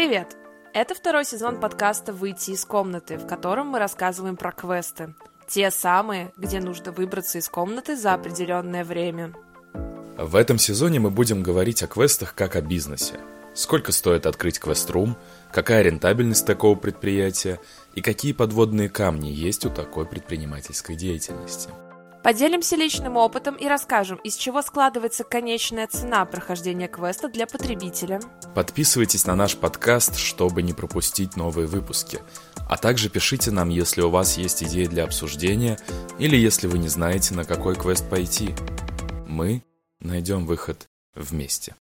Привет! Это второй сезон подкаста «Выйти из комнаты», в котором мы рассказываем про квесты. Те самые, где нужно выбраться из комнаты за определенное время. В этом сезоне мы будем говорить о квестах как о бизнесе. Сколько стоит открыть квест-рум, какая рентабельность такого предприятия и какие подводные камни есть у такой предпринимательской деятельности. Поделимся личным опытом и расскажем, из чего складывается конечная цена прохождения квеста для потребителя. Подписывайтесь на наш подкаст, чтобы не пропустить новые выпуски. А также пишите нам, если у вас есть идеи для обсуждения или если вы не знаете, на какой квест пойти. Мы найдем выход вместе.